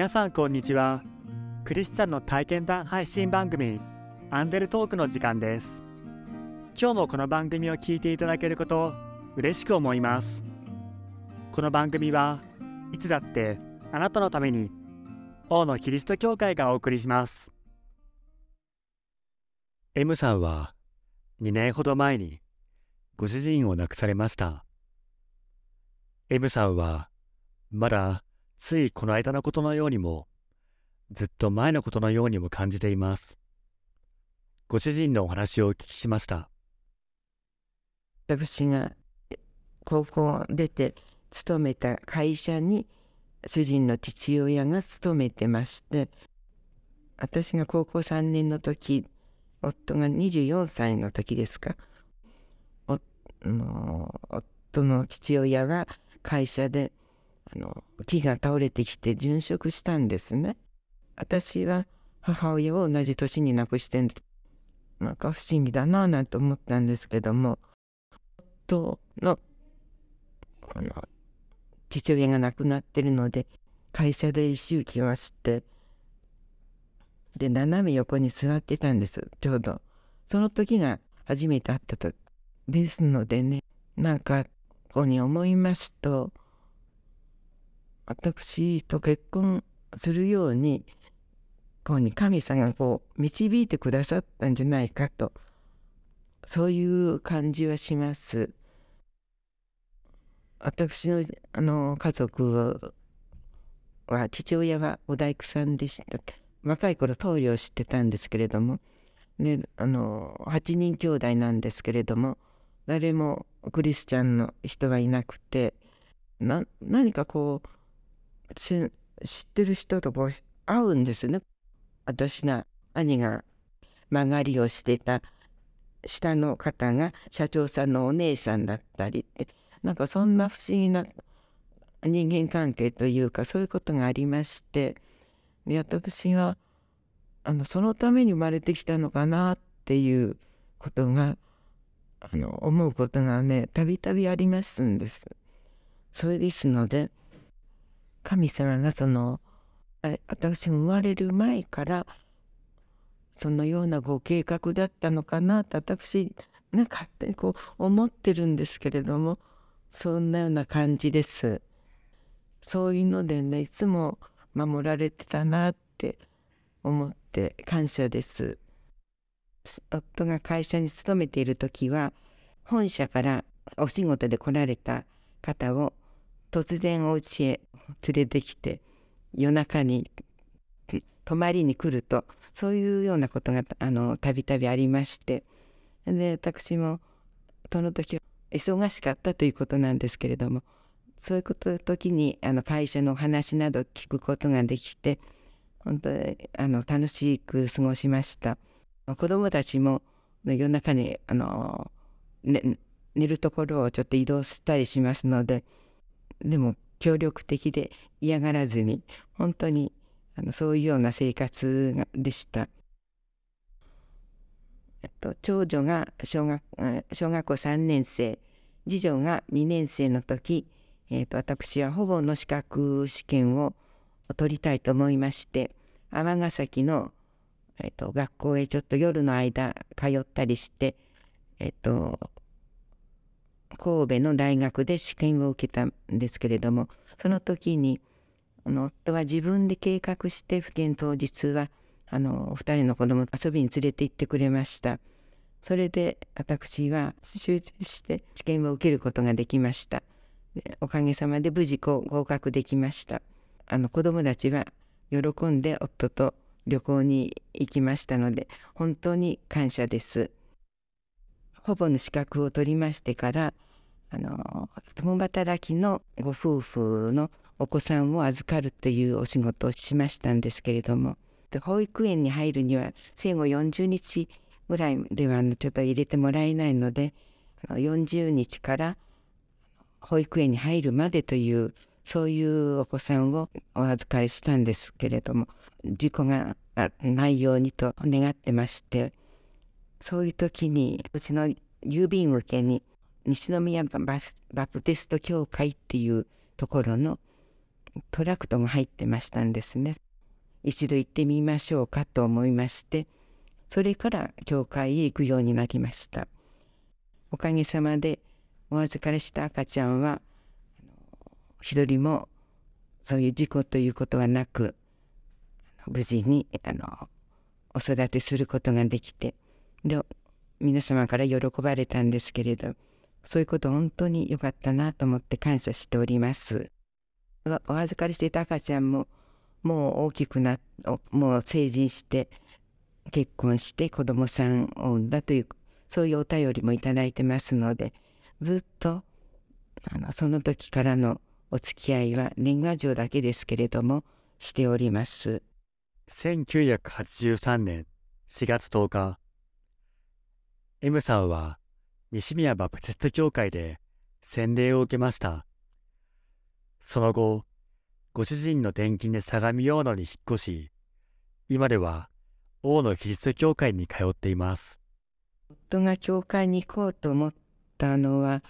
皆さんこんにちは。クリスチャンの体験談配信番組アンデルトークの時間です。今日もこの番組を聞いていただけること嬉しく思います。この番組はいつだってあなたのために王のキリスト教会がお送りします。M さんは2年ほど前にご主人を亡くされました。M さんはまだついこの間のことのようにも、ずっと前のことのようにも感じています。ご主人のお話をお聞きしました。私が高校を出て勤めた会社に主人の父親が勤めてまして私が高校3年の時夫が24歳の時ですか夫の父親が会社であの木が倒れてきて殉職したんですね。私は母親を同じ年に亡くしてなんか不思議だなぁなんて思ったんですけども。夫のあの父親が亡くなってるので会社で一周来ましてで斜め横に座ってたんです。ちょうど。その時が初めて会ったとですのでねなんかここに思いますと私と結婚するようにこうに神様がこう導いてくださったんじゃないかとそういう感じはします。私のあの家族は父親はお大工さんでした若い頃棟梁を知ってたんですけれども、ね、あの8人兄弟なんですけれども誰もクリスチャンの人はいなくてな何かこう知ってる人とこう会うんですね。私が兄が曲がりをしてた下の方が社長さんのお姉さんだったりなんかそんな不思議な人間関係というかそういうことがありまして私はあのそのために生まれてきたのかなっていうことがあの思うことがねたびたびありますんです。それですので神様がそのあれ私が生まれる前からそのようなご計画だったのかなと私が勝手にこう思ってるんですけれどもそんなような感じです。そういうのでねいつも守られてたなって思って感謝です。夫が会社に勤めている時は本社からお仕事で来られた方を突然お家へ連れてきて夜中に泊まりに来るとそういうようなことがたびたびありましてで私もその時忙しかったということなんですけれどもそういうこと時にあの会社のお話など聞くことができて本当にあの楽しく過ごしました。子どもたちも夜中にあの、ね、寝るところをちょっと移動したりしますのででも協力的で嫌がらずに本当にあのそういうような生活でした。えっと、長女が小学小学校3年生次女が2年生の時、えっと、私はほぼの資格試験を取りたいと思いまして尼崎の、えっと、学校へちょっと夜の間通ったりして、えっと、神戸の大学で試験を受けたんですけれどもその時に夫は自分で計画して不験当日はあの2人の子供遊びに連れて行ってくれました。それで私は集中して試験を受けることができました。おかげさまで無事合格できました。あの子供たちは喜んで夫と旅行に行きましたので本当に感謝です。ほぼの資格を取りましてからあの共働きのご夫婦のお子さんを預かるというお仕事をしましたんですけれども保育園に入るには生後40日ぐらいではちょっと入れてもらえないので40日から保育園に入るまでというそういうお子さんをお預かりしたんですけれども事故がないようにと願ってましてそういう時にうちの郵便受けに西宮バプテスト教会っていうところのトラクトが入ってましたんですね。一度行ってみましょうかと思いましてそれから教会へ行くようになりました。おかげさまでお預かりした赤ちゃんは一人もそういう事故ということはなく無事にあのお育てすることができてで皆様から喜ばれたんですけれどそういうこと本当に良かったなと思って感謝しております。お預かりしていた赤ちゃんももう大きくなもう成人して結婚して子供さんを産んだというそういうお便りもいただいてますのでずっとあのその時からのお付き合いは年賀状だけですけれどもしております。1983年4月10日 M さんは西宮バプテスト教会で洗礼を受けました。その後ご主人の転勤で相模大野に引っ越し今では大野キリスト教会に通っています。夫が教会に行こうと思ったのは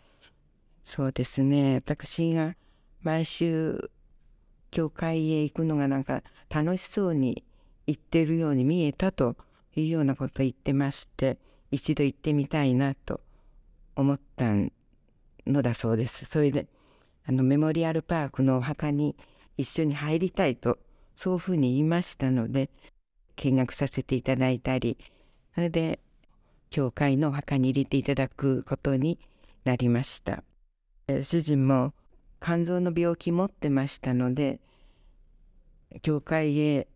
そうですね。私が毎週教会へ行くのがなんか楽しそうに行ってるように見えたというようなことを言ってまして。一度行ってみたいなと思ったのだそうです。それであのメモリアルパークのお墓に一緒に入りたいとそういうふうに言いましたので見学させていただいたりそれで教会のお墓に入れていただくことになりました。主人も肝臓の病気持ってましたので教会へ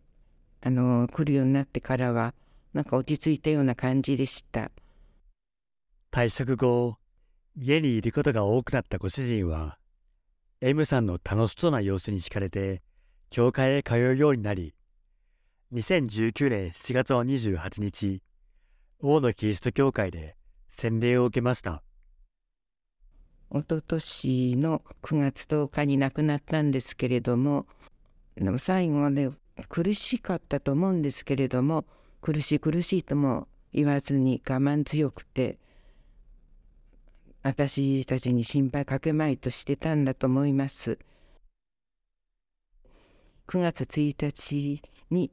あの来るようになってからはなんか落ち着いたような感じでした。退職後家にいることが多くなったご主人は M さんの楽しそうな様子に惹かれて教会へ通うようになり2019年7月の28日大野キリスト教会で洗礼を受けました。一昨年の9月10日に亡くなったんですけれども最後はね苦しかったと思うんですけれども苦しい苦しいとも言わずに我慢強くて私たちに心配かけまいとしてたんだと思います。9月1日に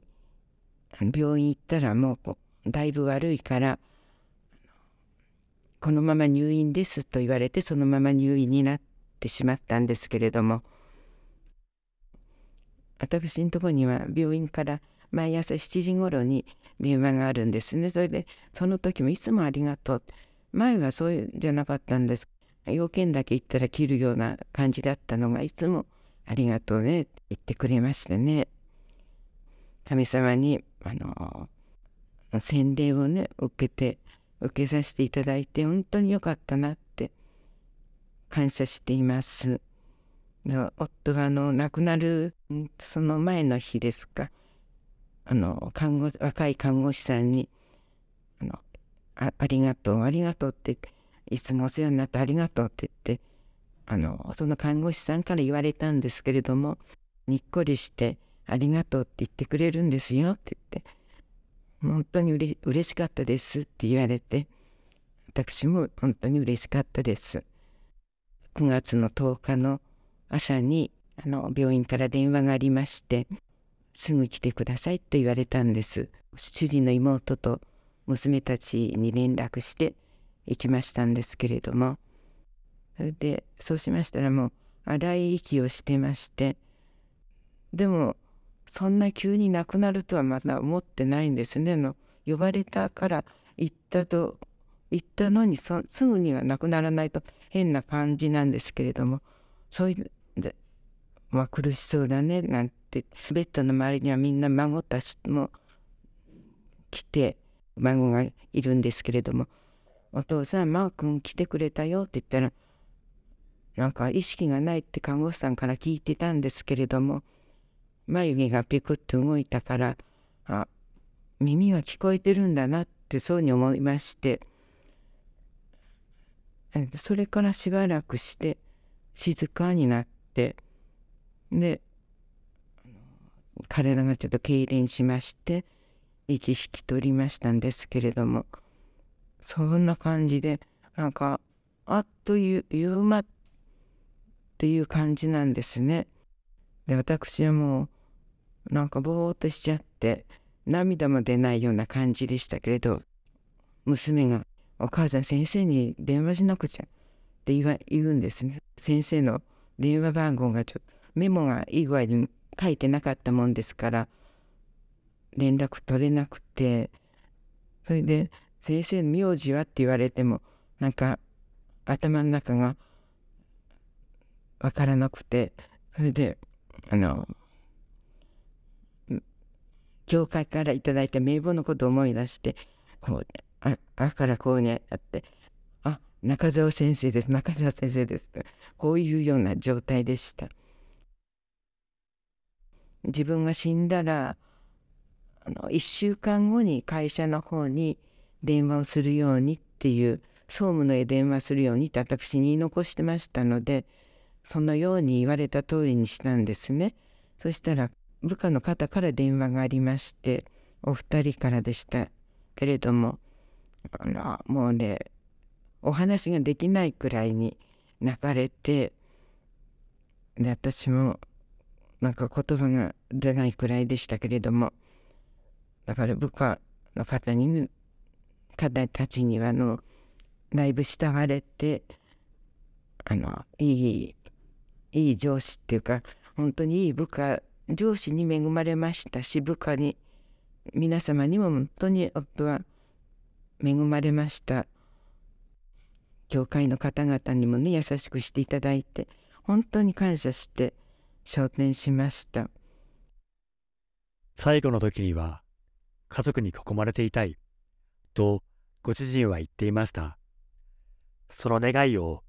病院行ったらもうだいぶ悪いからこのまま入院ですと言われてそのまま入院になってしまったんですけれども私のとこには病院から毎朝7時ごろに電話があるんですね。それでその時もいつもありがとう。前はそういうじゃなかったんです。要件だけ言ったら切るような感じだったのがいつもありがとうねって言ってくれましてね。神様にあの洗礼をね受けて受けさせていただいて本当に良かったなって感謝しています。夫があの亡くなるその前の日ですかあの看護若い看護師さんにあのあ「ありがとうありがとう」って「いつもお世話になってありがとう」って言ってあのその看護師さんから言われたんですけれどもにっこりして「ありがとう」って言ってくれるんですよって言って本当にうれ嬉しかったですって言われて私も本当に嬉しかったです。9月の10日の朝にあの病院から電話がありましてすぐ来てくださいと言われたんです。主人の妹と娘たちに連絡して行きましたんですけれども。それでそうしましたらもう荒い息をしてまして。でもそんな急に亡くなるとはまだ思ってないんですね。の呼ばれたから行ったと言ったのにすぐには亡くならないと変な感じなんですけれども。そういうまあ苦しそうだねなんて。ベッドの周りにはみんな孫たちも来て孫がいるんですけれども「お父さんマー君来てくれたよ」って言ったらなんか意識がないって看護師さんから聞いてたんですけれども眉毛がピクッと動いたからあ耳は聞こえてるんだなってそうに思いましてそれからしばらくして静かになってで体がちょっと痙攣しまして息引き取りましたんですけれどもそんな感じでなんかあっという間っていう感じなんですね。で私はもうなんかぼーっとしちゃって涙も出ないような感じでしたけれど娘が「お母さん先生に電話しなくちゃ」って言わ言うんですね先生の電話番号がちょっとメモがいい具合に書いてなかったもんですから連絡取れなくてそれで「先生の名字は?」って言われてもなんか頭の中が分からなくてそれであの教会から頂いた名簿のことを思い出してこうああからこうにあってあ中澤先生です中澤先生ですこういうような状態でした自分が死んだらあの1週間後に会社の方に電話をするようにっていう総務のへ電話するようにって私に言い残してましたのでそのように言われた通りにしたんですね。そしたら部下の方から電話がありましてお二人からでしたけれどもあらもうねお話ができないくらいに泣かれてで私もなんか言葉が出ないくらいでしたけれどもだから部下の方に方たちにはあのだいぶ慕われてあのいいいい上司っていうか本当にいい部下上司に恵まれましたし部下に皆様にも本当に夫は恵まれました。教会の方々にもね優しくしていただいて本当に感謝して昇天しました。最後の時には家族に囲まれていたいとご主人は言っていました。その願いを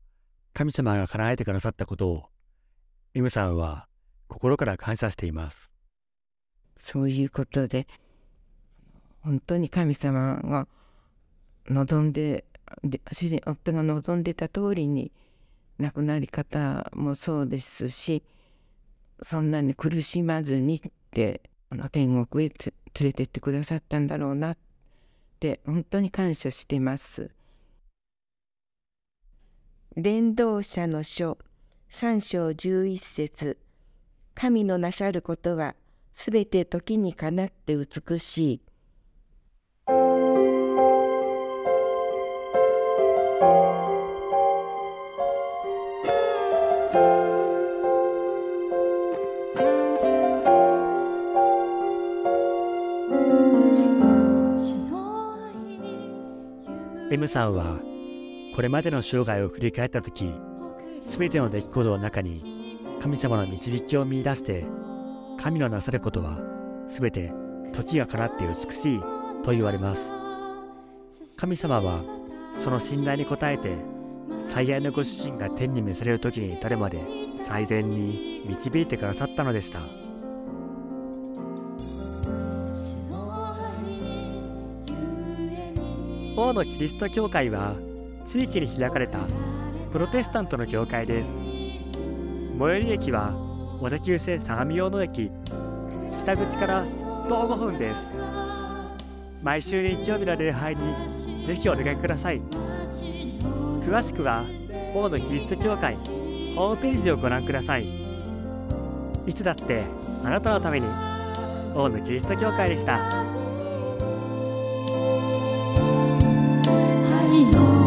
神様が叶えてくださったことを M さんは心から感謝しています。そういうことで本当に神様が望んで主人夫が望んでた通りに亡くなり方もそうですしそんなに苦しまずにってあの天国へ連れてってくださったんだろうなって本当に感謝してます。伝道者の書三章十一節神のなさることはすべて時にかなって美しい。M さんはこれまでの生涯を振り返った時全ての出来事の中に神様の導きを見いだして神のなさることは全て時がかなって美しいと言われます。神様はその信頼に応えて最愛のご主人が天に召される時に至るまで最善に導いてくださったのでした。王のキリスト教会は地域に開かれたプロテスタントの教会です。最寄り駅は小田急線相模大野駅。北口から徒歩5分です。毎週日曜日の礼拝にぜひお出かけください。詳しくは大野キリスト教会ホームページをご覧ください。いつだってあなたのために大野キリスト教会でした。you.